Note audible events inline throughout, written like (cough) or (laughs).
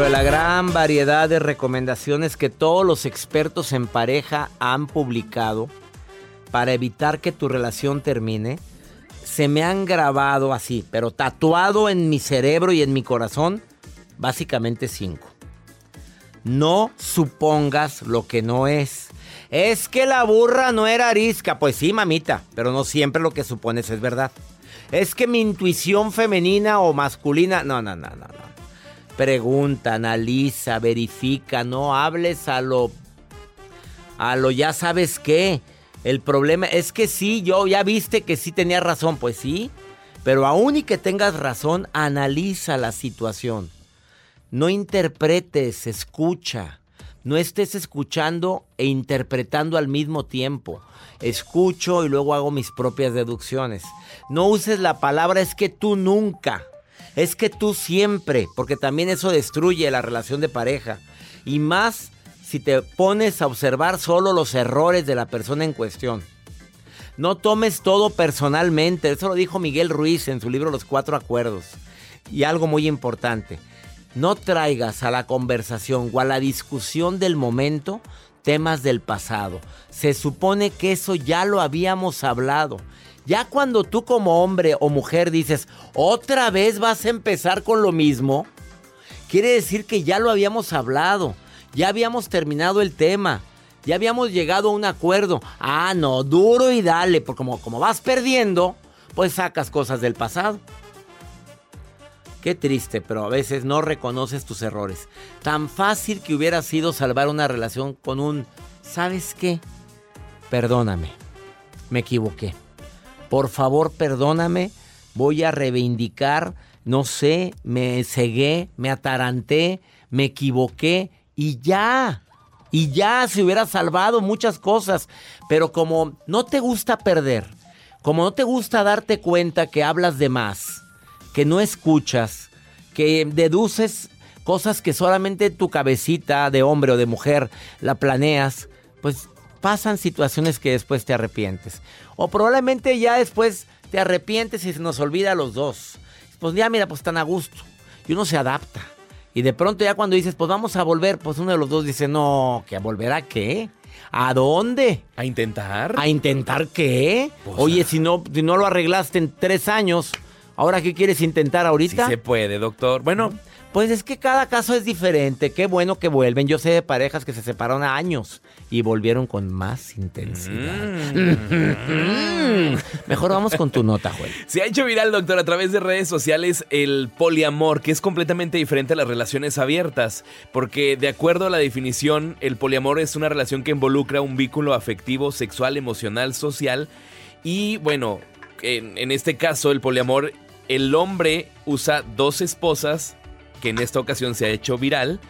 Dentro de la gran variedad de recomendaciones que todos los expertos en pareja han publicado para evitar que tu relación termine, se me han grabado así, pero tatuado en mi cerebro y en mi corazón, básicamente cinco. No supongas lo que no es. Es que la burra no era arisca. Pues sí, mamita, pero no siempre lo que supones es verdad. Es que mi intuición femenina o masculina... No, no, no, no, no. Pregunta, analiza, verifica, no hables a lo... A lo ya sabes qué. El problema es que sí, yo ya viste que sí tenía razón, pues sí. Pero aún y que tengas razón, analiza la situación. No interpretes, escucha. No estés escuchando e interpretando al mismo tiempo. Escucho y luego hago mis propias deducciones. No uses la palabra es que tú nunca. Es que tú siempre, porque también eso destruye la relación de pareja. Y más si te pones a observar solo los errores de la persona en cuestión. No tomes todo personalmente. Eso lo dijo Miguel Ruiz en su libro Los Cuatro Acuerdos. Y algo muy importante. No traigas a la conversación o a la discusión del momento temas del pasado. Se supone que eso ya lo habíamos hablado. Ya cuando tú como hombre o mujer dices, otra vez vas a empezar con lo mismo, quiere decir que ya lo habíamos hablado, ya habíamos terminado el tema, ya habíamos llegado a un acuerdo. Ah, no, duro y dale, porque como, como vas perdiendo, pues sacas cosas del pasado. Qué triste, pero a veces no reconoces tus errores. Tan fácil que hubiera sido salvar una relación con un, ¿sabes qué? Perdóname, me equivoqué. Por favor, perdóname, voy a reivindicar, no sé, me cegué, me ataranté, me equivoqué y ya. Y ya se hubiera salvado muchas cosas. Pero como no te gusta perder, como no te gusta darte cuenta que hablas de más, que no escuchas, que deduces cosas que solamente tu cabecita de hombre o de mujer la planeas, pues pasan situaciones que después te arrepientes. O probablemente ya después te arrepientes y se nos olvida a los dos. Pues ya mira, pues están a gusto. Y uno se adapta. Y de pronto ya cuando dices, pues vamos a volver, pues uno de los dos dice, no, ¿que a volver a qué? ¿A dónde? ¿A intentar? ¿A intentar qué? Pues Oye, si no, si no lo arreglaste en tres años, ¿ahora qué quieres intentar ahorita? Sí se puede, doctor. Bueno, pues es que cada caso es diferente. Qué bueno que vuelven. Yo sé de parejas que se separaron a años y volvieron con más intensidad. Mm. Mejor vamos con tu nota, Joel. (laughs) Se ha hecho viral, doctor, a través de redes sociales el poliamor, que es completamente diferente a las relaciones abiertas. Porque, de acuerdo a la definición, el poliamor es una relación que involucra un vínculo afectivo, sexual, emocional, social. Y bueno, en, en este caso, el poliamor, el hombre usa dos esposas, que en esta ocasión se ha hecho viral.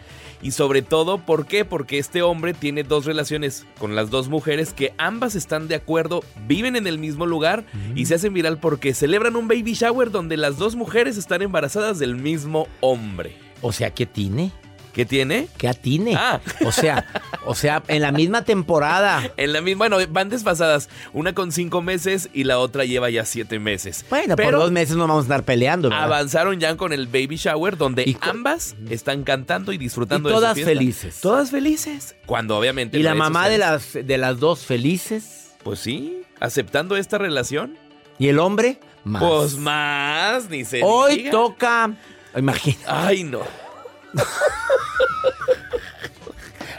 Y sobre todo, ¿por qué? Porque este hombre tiene dos relaciones con las dos mujeres que ambas están de acuerdo, viven en el mismo lugar y se hacen viral porque celebran un baby shower donde las dos mujeres están embarazadas del mismo hombre. O sea, ¿qué tiene? ¿Qué tiene? ¿Qué atine? Ah. O sea, o sea, en la misma temporada. En la misma, bueno, van desfasadas. Una con cinco meses y la otra lleva ya siete meses. Bueno, por Pero dos meses no vamos a estar peleando, ¿verdad? avanzaron ya con el baby shower donde Y ambas están cantando y disfrutando Y de su todas fiesta. felices. Todas felices. Cuando obviamente. Y la mamá de las, de las dos felices. Pues sí, aceptando esta relación. ¿Y el hombre? Más. Pues más, ni se Hoy diga. toca. Imagina. Ay, no.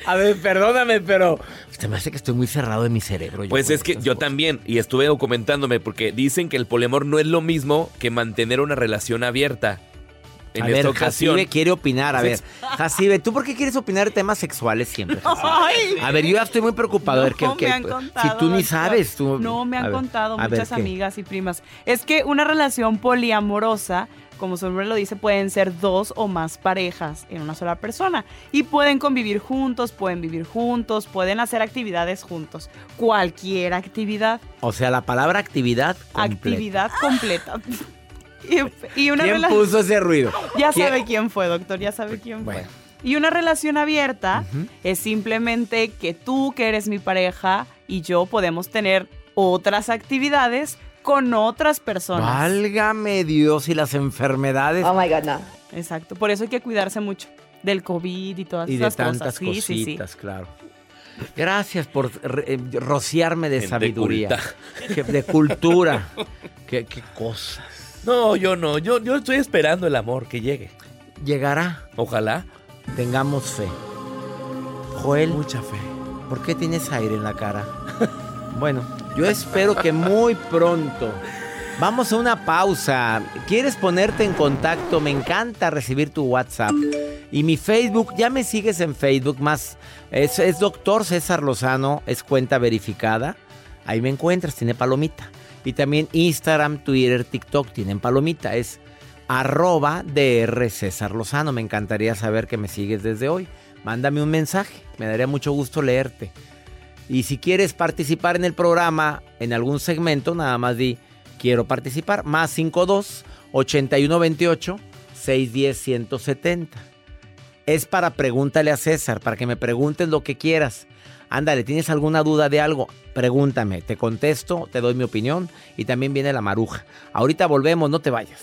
A ver, perdóname, pero. Se me hace que estoy muy cerrado de mi cerebro. yo Pues es que yo cosas. también, y estuve documentándome, porque dicen que el poliamor no es lo mismo que mantener una relación abierta. En a esta ver, ocasión. Jacibe quiere opinar. A ver. Jacibe, ¿tú por qué quieres opinar de temas sexuales siempre? (laughs) Ay. A ver, yo ya estoy muy preocupado. a ver, ¿qué, No, qué- me han contado, si tú ni sabes, tú. No, me han ver, contado ver, muchas amigas y primas. Es que una relación poliamorosa, como su nombre lo dice, pueden ser dos o más parejas en una sola persona. Y pueden convivir juntos, pueden vivir juntos, pueden hacer actividades juntos. Cualquier actividad. O sea, la palabra actividad. completa. Actividad completa. y, y una ¿Quién puso ese ruido? Ya ¿Quién? sabe quién fue, doctor, ya sabe quién Bueno. fue. Y una relación abierta es simplemente que tú, que eres mi pareja, y yo podemos tener otras actividades con otras personas. Válgame Dios y las enfermedades. my God, no. Exacto, por eso hay que cuidarse mucho del COVID y todas y de esas tantas cosas. Sí, sí, sí. cositas, claro. Gracias por eh, rociarme de Gente sabiduría. culta. De cultura. (laughs) qué, qué cosas. No, yo no. Yo, yo estoy esperando el amor que llegue. Llegará. Ojalá. Tengamos fe. Joel. Mucha fe. ¿Por qué tienes aire en la cara? (laughs) bueno, yo espero que muy pronto. Vamos a una pausa. ¿Quieres ponerte en contacto? Me encanta recibir tu WhatsApp. Y mi Facebook, ya me sigues en Facebook más. Es, es doctor César Lozano, es cuenta verificada. Ahí me encuentras, tiene palomita. Y también Instagram, Twitter, TikTok tienen palomita. Es arroba DR César Lozano. Me encantaría saber que me sigues desde hoy. Mándame un mensaje, me daría mucho gusto leerte. Y si quieres participar en el programa, en algún segmento, nada más di, quiero participar, más 52 8128 610 170. Es para pregúntale a César, para que me preguntes lo que quieras. Ándale, ¿tienes alguna duda de algo? Pregúntame, te contesto, te doy mi opinión y también viene la maruja. Ahorita volvemos, no te vayas.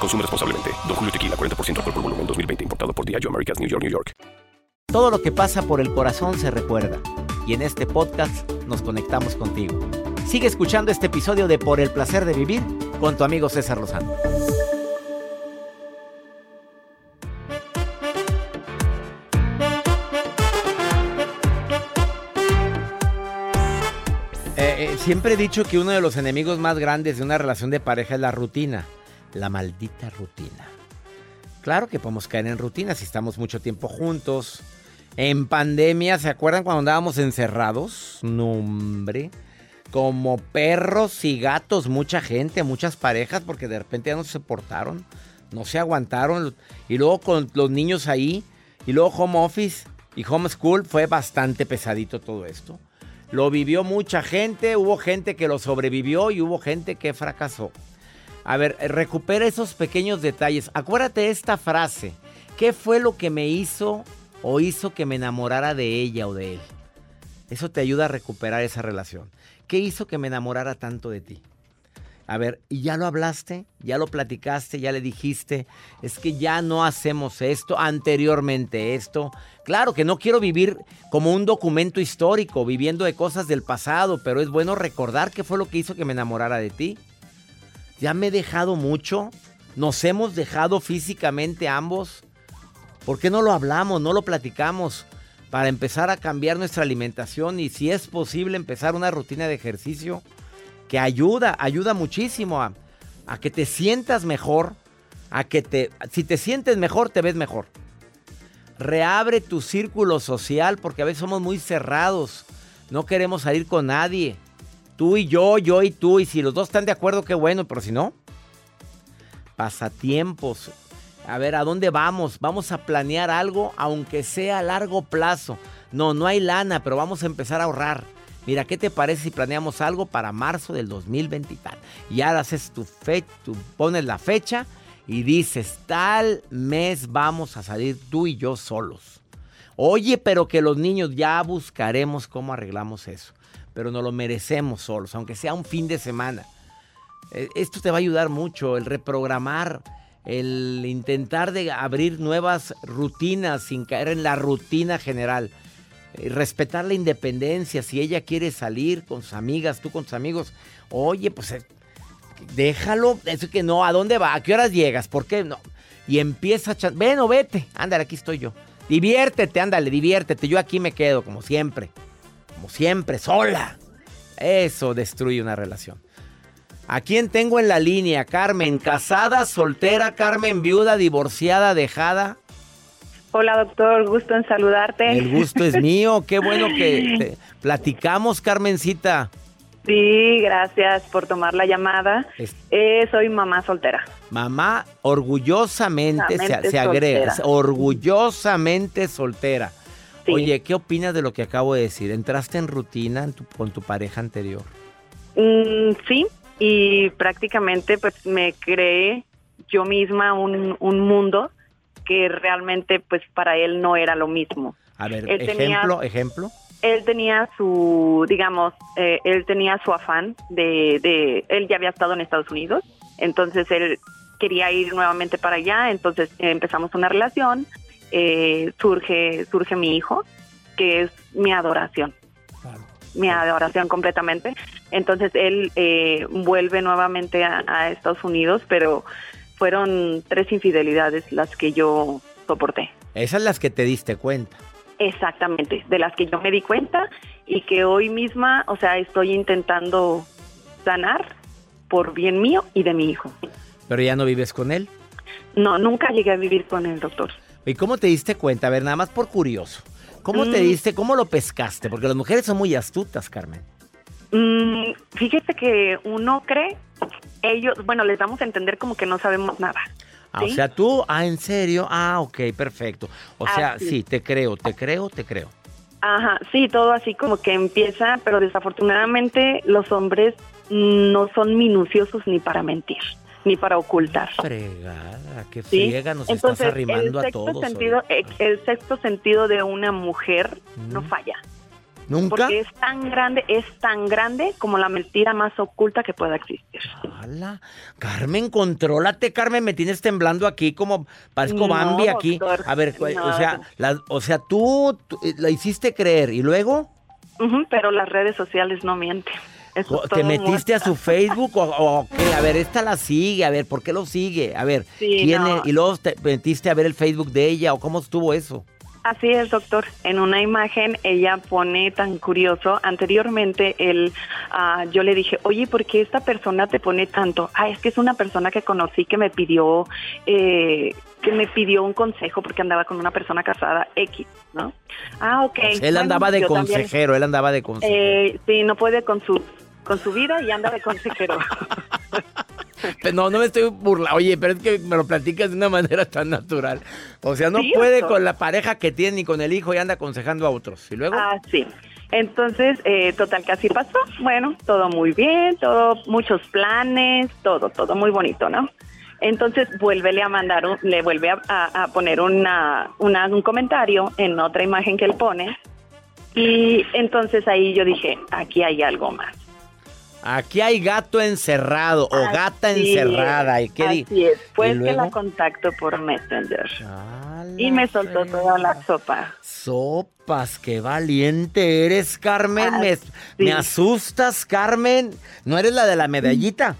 Consume responsablemente. Don Julio Tequila, 40% alcohol por volumen, 2020. Importado por Diageo Americas, New York, New York. Todo lo que pasa por el corazón se recuerda. Y en este podcast nos conectamos contigo. Sigue escuchando este episodio de Por el placer de vivir con tu amigo César Lozano. Eh, eh, siempre he dicho que uno de los enemigos más grandes de una relación de pareja es la rutina. La maldita rutina. Claro que podemos caer en rutina si estamos mucho tiempo juntos. En pandemia, ¿se acuerdan cuando andábamos encerrados? No, hombre. Como perros y gatos, mucha gente, muchas parejas, porque de repente ya no se soportaron, no se aguantaron. Y luego con los niños ahí, y luego home office y home school, fue bastante pesadito todo esto. Lo vivió mucha gente, hubo gente que lo sobrevivió y hubo gente que fracasó. A ver, recupera esos pequeños detalles. Acuérdate esta frase. ¿Qué fue lo que me hizo o hizo que me enamorara de ella o de él? Eso te ayuda a recuperar esa relación. ¿Qué hizo que me enamorara tanto de ti? A ver, ¿y ya lo hablaste? ¿Ya lo platicaste? ¿Ya le dijiste? Es que ya no hacemos esto, anteriormente esto. Claro que no quiero vivir como un documento histórico, viviendo de cosas del pasado, pero es bueno recordar qué fue lo que hizo que me enamorara de ti. ¿Ya me he dejado mucho? ¿Nos hemos dejado físicamente ambos? ¿Por qué no lo hablamos, no lo platicamos? Para empezar a cambiar nuestra alimentación y si es posible empezar una rutina de ejercicio que ayuda, ayuda muchísimo a, que te sientas mejor, a que te, si te sientes mejor, te ves mejor. Reabre tu círculo social porque a veces somos muy cerrados, no queremos salir con nadie. Tú y yo, yo y tú, y si los dos están de acuerdo, qué bueno, pero si no, pasatiempos. A ver, ¿a dónde vamos? Vamos a planear algo, aunque sea a largo plazo. No, no hay lana, pero vamos a empezar a ahorrar. Mira, ¿qué te parece si planeamos algo para marzo del 2020 y tal? Y ahora haces tu fecha, tú pones la fecha y dices, tal mes vamos a salir tú y yo solos. Oye, pero que los niños ya buscaremos cómo arreglamos eso. Pero no lo merecemos solos, aunque sea un fin de semana. E, esto te va a ayudar mucho, el reprogramar, el intentar de abrir nuevas rutinas sin caer en la rutina general. Eh, respetar la independencia. Si ella quiere salir con sus amigas, tú con tus amigos, oye, pues eh, déjalo. Eso que no, ¿a dónde va? ¿A qué horas llegas? ¿Por qué no? Y empieza a... Ven o vete. Ándale, aquí estoy yo. Diviértete, ándale, diviértete. Yo aquí me quedo, como siempre. Como siempre, sola. Eso destruye una relación. ¿A quién tengo en la línea? Carmen, casada, soltera, Carmen, viuda, divorciada, dejada. Hola doctor, gusto en saludarte. El gusto es (laughs) mío, qué bueno que te platicamos, Carmencita. Sí, gracias por tomar la llamada. Eh, soy mamá soltera. Mamá orgullosamente se, agrega, orgullosamente soltera. Oye, ¿qué opinas de lo que acabo de decir? ¿Entraste en rutina con tu pareja anterior? Mm, sí, y prácticamente pues me creé yo misma un, un mundo que realmente pues para él no era lo mismo. A ver, ejemplo, ejemplo. Él tenía su, digamos, eh, él tenía su afán de, de, él ya había estado en Estados Unidos, entonces él quería ir nuevamente para allá, entonces empezamos una relación, eh, surge, surge mi hijo, que es mi adoración. Mi adoración completamente. Entonces él eh, vuelve nuevamente a Estados Unidos, pero fueron tres infidelidades las que yo soporté. Esas las que te diste cuenta. Exactamente, de las que yo me di cuenta y que hoy misma, o sea, estoy intentando sanar por bien mío y de mi hijo. ¿Pero ya no vives con él? No, nunca llegué a vivir con el doctor. ¿Y cómo te diste cuenta? A ver, nada más por curioso. ¿Cómo te mm. diste, cómo lo pescaste? Porque las mujeres son muy astutas, Carmen. Mm, fíjese que uno cree ellos, bueno, les damos a entender como que no sabemos nada. Ah, o sea, tú, ah, ¿en serio? Ah, ok, perfecto. O sea, sí, te creo, te creo, te creo. Ajá, sí, todo así como que empieza, pero desafortunadamente los hombres no son minuciosos ni para mentir, ni para ocultar. Fregada, qué friega, nos estás arrimando a todos. Sentido, el sexto sentido de una mujer no falla. ¿Nunca? Porque es tan grande, es tan grande como la mentira más oculta que pueda existir. ¡Hala! Carmen, contrólate, Carmen, me tienes temblando aquí como parezco Bambi aquí. A ver, o sea, o sea, tú, eh, la hiciste creer y luego? pero las redes sociales no mienten. ¿Te metiste a su Facebook o, qué? A ver, esta la sigue, a ver, ¿por qué lo sigue? A ver, ¿quién y luego te metiste a ver el Facebook de ella o cómo estuvo eso? Así es, doctor. En una imagen ella pone tan curioso. Anteriormente él, ah, yo le dije, oye, ¿por qué esta persona te pone tanto? Ah, es que es una persona que conocí que me pidió, eh, que me pidió un consejo porque andaba con una persona casada X, ¿no? Ah, ok. él andaba de consejero, él andaba de consejero. Eh, sí, no puede con su con su vida y anda de consejero. (laughs) No, no me estoy burlando. Oye, pero es que me lo platicas de una manera tan natural. O sea, no puede con la pareja que tiene ni con el hijo y anda aconsejando a otros. ¿Y luego? Ah, sí. Entonces, eh, total que así pasó. Bueno, todo muy bien, todo, muchos planes, todo, todo muy bonito, ¿no? Entonces, vuélvele a mandar, un- le vuelve a, a- a poner una, una- un comentario en otra imagen que él pone. Y entonces ahí yo dije, aquí hay algo más. Aquí hay gato encerrado o gata encerrada. ¿Y qué di- Así es. Pues ¿Y que la contacto por Messenger. y me soltó toda la sopa. Sopas, qué valiente eres, Carmen. me, me asustas, Carmen. ¿No eres la de la medallita?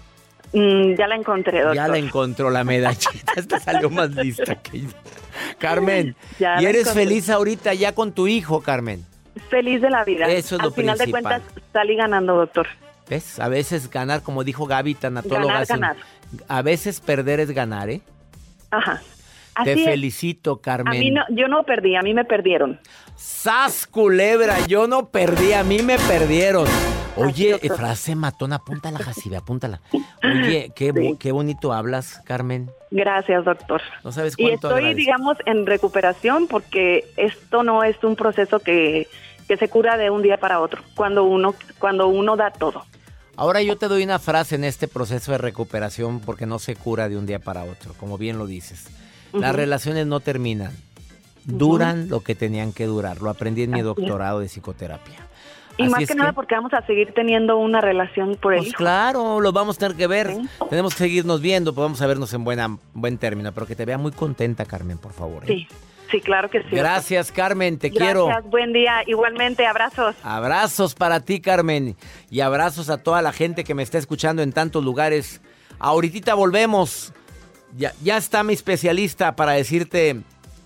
Mm, ya la encontré, doctor. Ya la encontró la medallita. (laughs) Esta salió más lista que yo. Carmen, (laughs) Ya ¿y eres encontré. feliz ahorita ya con tu hijo, Carmen? Feliz de la vida. Eso es Al lo final de cuentas, salí ganando, doctor. ¿Ves? A veces ganar, como dijo Gaby, tanatóloga. Ganar, ganar. A veces perder es ganar, ¿eh? Ajá. Te es. felicito, Carmen. A mí no, yo no perdí, a mí me perdieron. ¡Sas, culebra! Yo no perdí, a mí me perdieron. Oye, eh, frase matona, apúntala, Jacibe, apúntala. (laughs) Oye, qué, qué bonito hablas, Carmen. Gracias, doctor. No sabes Y cuánto estoy, agradezco. digamos, en recuperación porque esto no es un proceso que, que se cura de un día para otro, cuando uno, cuando uno da todo. Ahora yo te doy una frase en este proceso de recuperación porque no se cura de un día para otro, como bien lo dices. Las relaciones no terminan, duran lo que tenían que durar. Lo aprendí en mi doctorado de psicoterapia. Y Así más que, nada porque vamos a seguir teniendo una relación por el Pues hijo. claro, lo vamos a tener que ver. Tenemos que seguirnos viendo, pues vamos a vernos en buena, buen término, pero que te vea muy contenta, Carmen, por favor. ¿eh? Sí, sí, claro que sí. Gracias, Carmen, te Gracias, quiero. buen día. Igualmente, abrazos. Abrazos para ti, Carmen, y abrazos a toda la gente que me está escuchando en tantos lugares. Ahorita volvemos. Ya, ya está mi especialista para decirte,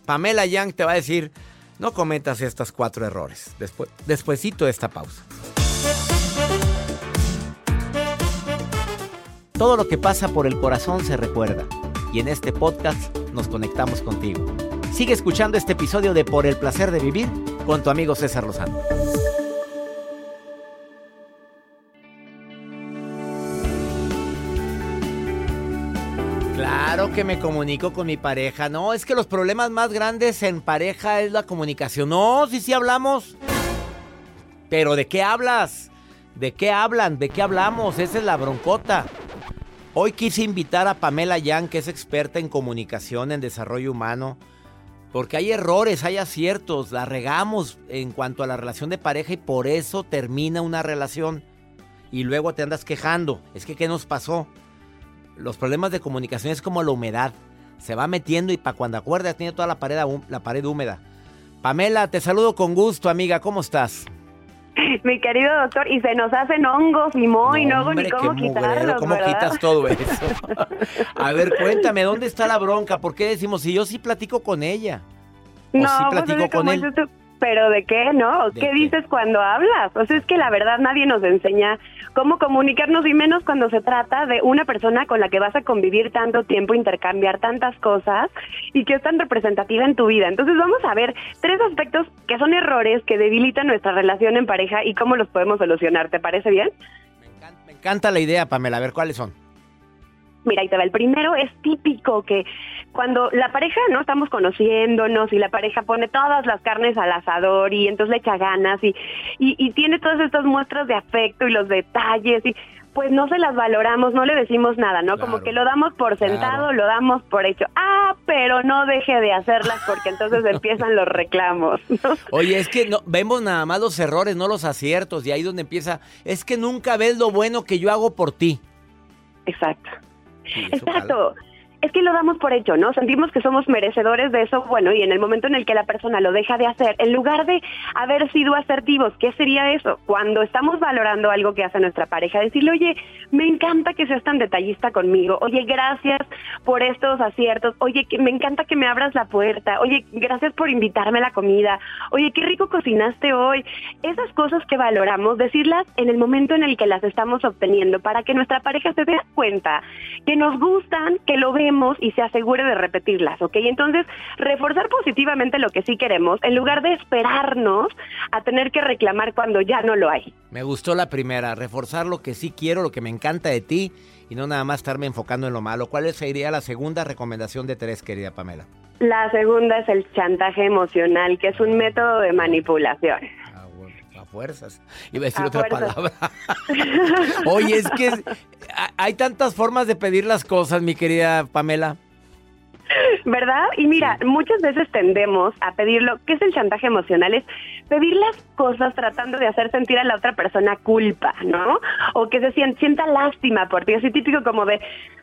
Pamela Young te va a decir, no cometas estos cuatro errores. Después, despuesito de esta pausa. Todo lo que pasa por el corazón se recuerda. Y en este podcast nos conectamos contigo. Sigue escuchando este episodio de Por el placer de vivir con tu amigo César Lozano. Claro que me comunico con mi pareja. No, es que los problemas más grandes en pareja es la comunicación. No, sí, sí hablamos. Pero ¿de qué hablas? ¿De qué hablan? ¿De qué hablamos? Esa es la broncota. Hoy quise invitar a Pamela Yang, que es experta en comunicación, en desarrollo humano. Porque hay errores, hay aciertos, la regamos en cuanto a la relación de pareja y por eso termina una relación. Y luego te andas quejando. Es que, ¿qué nos pasó? Los problemas de comunicación es como la humedad. Se va metiendo y para cuando acuerdas tiene toda la pared, la pared húmeda. Pamela, te saludo con gusto, amiga. ¿Cómo estás? (laughs) Mi querido doctor, y se nos hacen hongos y mo y no hago ni Hombre, cómo qué mugrero, quitarlos, ¿Cómo ¿verdad? quitas todo eso? (laughs) A ver, cuéntame, ¿dónde está la bronca? ¿Por qué decimos si yo sí platico con ella? ¿O No, sí pues, platico oye, con ¿cómo él? tú? Pero ¿de qué, no? ¿De ¿Qué, qué? dices cuando hablas? O sea, es que la verdad nadie nos enseña cómo comunicarnos y menos cuando se trata de una persona con la que vas a convivir tanto tiempo, intercambiar tantas cosas y que es tan representativa en tu vida. Entonces vamos a ver tres aspectos que son errores que debilitan nuestra relación en pareja y cómo los podemos solucionar. ¿Te parece bien? Me encanta la idea, Pamela. A ver, ¿cuáles son? Mira, ahí te va. El primero es típico que cuando la pareja, ¿no? Estamos conociéndonos y la pareja pone todas las carnes al asador y entonces le echa ganas y, y, y tiene todas estas muestras de afecto y los detalles y pues no se las valoramos, no le decimos nada, ¿no? Como que lo damos por sentado, lo damos por hecho. Ah, pero no deje de hacerlas porque entonces (laughs) empiezan los reclamos. ¿no? Oye, es que no, vemos nada más los errores, no los aciertos. Y ahí donde empieza, es que nunca ves lo bueno que yo hago por ti. Exacto. Exacto. Es que lo damos por hecho, ¿no? Sentimos que somos merecedores de eso, bueno, y en el momento en el que la persona lo deja de hacer, en lugar de haber sido asertivos, ¿qué sería eso? Cuando estamos valorando algo que hace nuestra pareja, decirle, oye, me encanta que seas tan detallista conmigo, oye, gracias por estos aciertos, oye, que me encanta que me abras la puerta, oye, gracias por invitarme a la comida, oye, qué rico cocinaste hoy. Esas cosas que valoramos, decirlas en el momento en el que las estamos obteniendo, para que nuestra pareja se dé cuenta que nos gustan, que lo y se asegure de repetirlas, ¿ok? Entonces, reforzar positivamente lo que sí queremos, en lugar de esperarnos a tener que reclamar cuando ya no lo hay. Me gustó la primera, reforzar lo que sí quiero, lo que me encanta de ti y no nada más estarme enfocando en lo malo. ¿Cuál sería la segunda recomendación de tres, querida Pamela? La segunda es el chantaje emocional, que es un método de manipulación. Fuerzas. Iba a decir otra palabra. (laughs) Oye, es que hay tantas formas de pedir las cosas, mi querida Pamela. ¿Verdad? Y mira, muchas veces tendemos a pedirlo, ¿qué es el chantaje emocional? Es pedir las cosas tratando de hacer sentir a la otra persona culpa, ¿no? O que se sienta lástima por ti, así típico como de,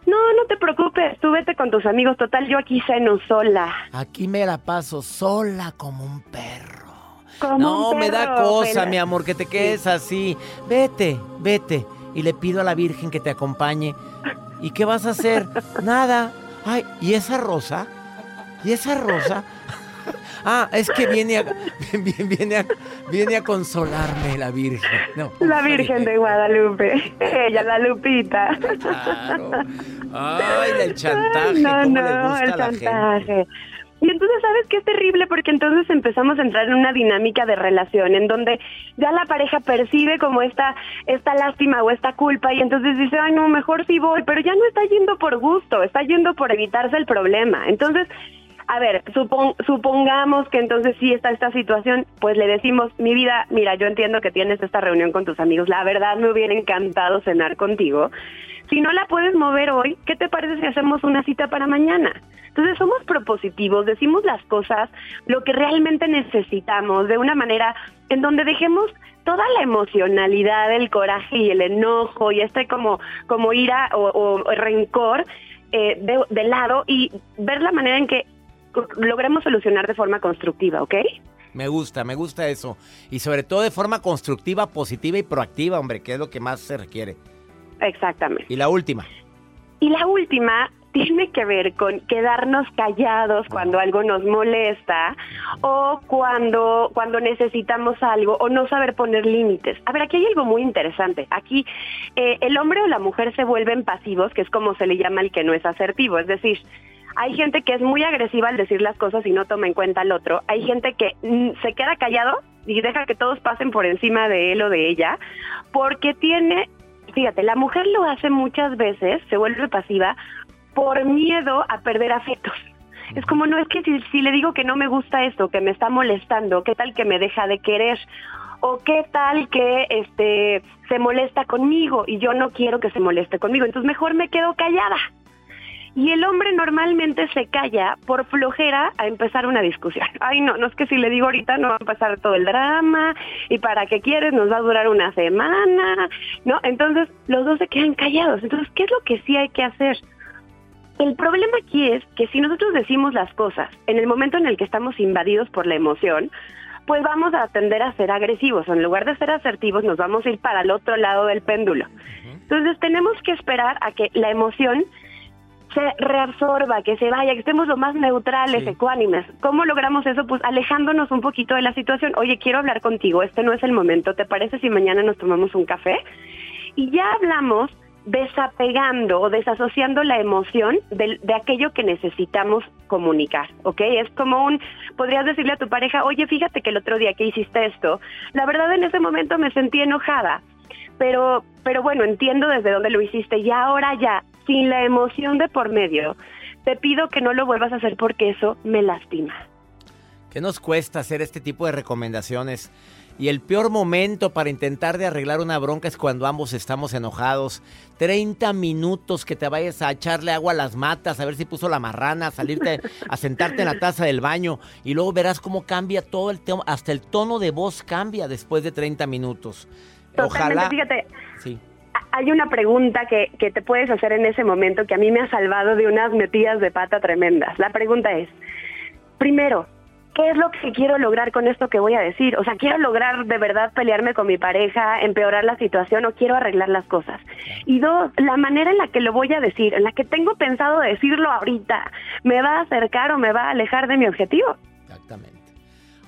no, no te preocupes, tú vete con tus amigos, total, yo aquí ceno sola. Aquí me la paso sola como un perro. No, me da cosa, mi amor, que te quedes así. Vete, vete. Y le pido a la Virgen que te acompañe. ¿Y qué vas a hacer? (laughs) Nada, Ay, ¿y esa rosa? ¿Y esa rosa? Ah, es que viene a, (laughs) viene a, viene a consolarme la Virgen. la Virgen de Guadalupe. (laughs) Ella, la Lupita. Claro. Ay, el chantaje. No, ¿Cómo no, le gusta el chantaje. Y entonces, ¿sabes qué es terrible? Porque entonces empezamos a entrar en una dinámica de relación en donde ya la pareja percibe como esta, esta lástima o esta culpa y entonces dice, ay, no, mejor sí voy, pero ya no está yendo por gusto, está yendo por evitarse el problema. Entonces, a ver, supongamos que entonces sí está esta situación, pues le decimos, mi vida, mira, yo entiendo que tienes esta reunión con tus amigos, la verdad me hubiera encantado cenar contigo. Si no la puedes mover hoy, ¿qué te parece si hacemos una cita para mañana? Entonces somos propositivos, decimos las cosas, lo que realmente necesitamos, de una manera en donde dejemos toda la emocionalidad, el coraje y el enojo y este como, como ira o, rencor eh, de, de lado y ver la manera en que logremos solucionar de forma constructiva, ¿ok? Me gusta, me gusta eso. Y sobre todo de forma constructiva, positiva y proactiva, hombre, que es lo que más se requiere. Exactamente. Y la última. Y la última tiene que ver con quedarnos callados cuando algo nos molesta o cuando, cuando necesitamos algo o no saber poner límites. A ver, aquí hay algo muy interesante. Aquí eh, el hombre o la mujer se vuelven pasivos, que es como se le llama el que no es asertivo. Es decir, hay gente que es muy agresiva al decir las cosas y no toma en cuenta al otro. Hay gente que mm, se queda callado y deja que todos pasen por encima de él o de ella porque tiene fíjate, la mujer lo hace muchas veces, se vuelve pasiva por miedo a perder afectos. Es como, no, es que si, le digo que no me gusta esto, que me está molestando, ¿qué tal que me deja de querer? o qué tal que este se molesta conmigo y yo no quiero que se moleste conmigo, entonces mejor me quedo callada. Y el hombre normalmente se calla por flojera a empezar una discusión. (laughs) Ay, no, no es que si le digo ahorita no va a pasar todo el drama y para qué quieres nos va a durar una semana, ¿no? Entonces los dos se quedan callados. Entonces, ¿qué es lo que sí hay que hacer? El problema aquí es que si nosotros decimos las cosas en el momento en el que estamos invadidos por la emoción, pues vamos a tender a ser agresivos. En lugar de ser asertivos, nos vamos a ir para el otro lado del péndulo. Entonces tenemos que esperar a que la emoción se reabsorba, que se vaya, que estemos lo más neutrales, ecuánimes. ¿Cómo logramos eso? Pues alejándonos un poquito de la situación. Oye, quiero hablar contigo, este no es el momento. ¿Te parece si mañana nos tomamos un café? Y ya hablamos desapegando o desasociando la emoción de, de, aquello que necesitamos comunicar, ¿ok? Es como un, podrías decirle a tu pareja, oye, fíjate que el otro día que hiciste esto, la verdad en ese momento me sentí enojada, pero, pero bueno, entiendo desde dónde lo hiciste y ahora ya, sin la emoción de por medio, te pido que no lo vuelvas a hacer porque eso me lastima. ¿Qué nos cuesta hacer este tipo de recomendaciones? Y el peor momento para intentar de arreglar una bronca es cuando ambos estamos enojados. 30 minutos que te vayas a echarle agua a las matas, a ver si puso la marrana, a salirte (laughs) a sentarte en la taza del baño y luego verás cómo cambia todo el tema, hasta el tono de voz cambia después de 30 minutos. Ojalá. Fíjate. Sí. Hay una pregunta que, que te puedes hacer en ese momento que a mí me ha salvado de unas metidas de pata tremendas. La pregunta es, primero, ¿qué es lo que quiero lograr con esto que voy a decir? O sea, ¿quiero lograr de verdad pelearme con mi pareja, empeorar la situación o quiero arreglar las cosas? Y dos, la manera en la que lo voy a decir, en la que tengo pensado decirlo ahorita, ¿me va a acercar o me va a alejar de mi objetivo? Exactamente.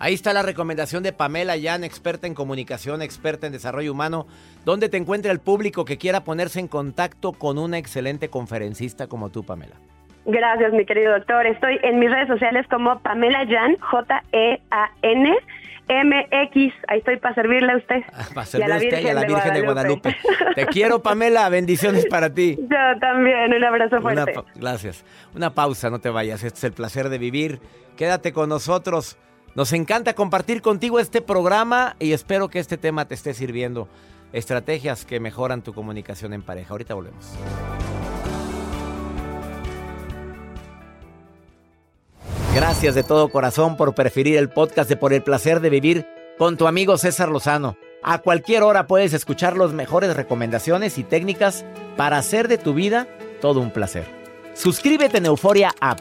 Ahí está la recomendación de Pamela Yan, experta en comunicación, experta en desarrollo humano. ¿Dónde te encuentra el público que quiera ponerse en contacto con una excelente conferencista como tú, Pamela? Gracias, mi querido doctor. Estoy en mis redes sociales como Pamela Jan, J-E-A-N. MX, ahí estoy para servirle a usted. Ah, para servirle a usted y a la Virgen de Guadalupe. (laughs) Te quiero, Pamela. Bendiciones para ti. Yo también. Un abrazo fuerte. gracias. Una pausa, no te vayas. Este es el placer de vivir. Quédate con nosotros. Nos encanta compartir contigo este programa y espero que este tema te esté sirviendo. Estrategias que mejoran tu comunicación en pareja. Ahorita volvemos. Gracias de todo corazón por preferir el podcast de Por el placer de vivir con tu amigo César Lozano. A cualquier hora puedes escuchar las mejores recomendaciones y técnicas para hacer de tu vida todo un placer. Suscríbete en Euforia App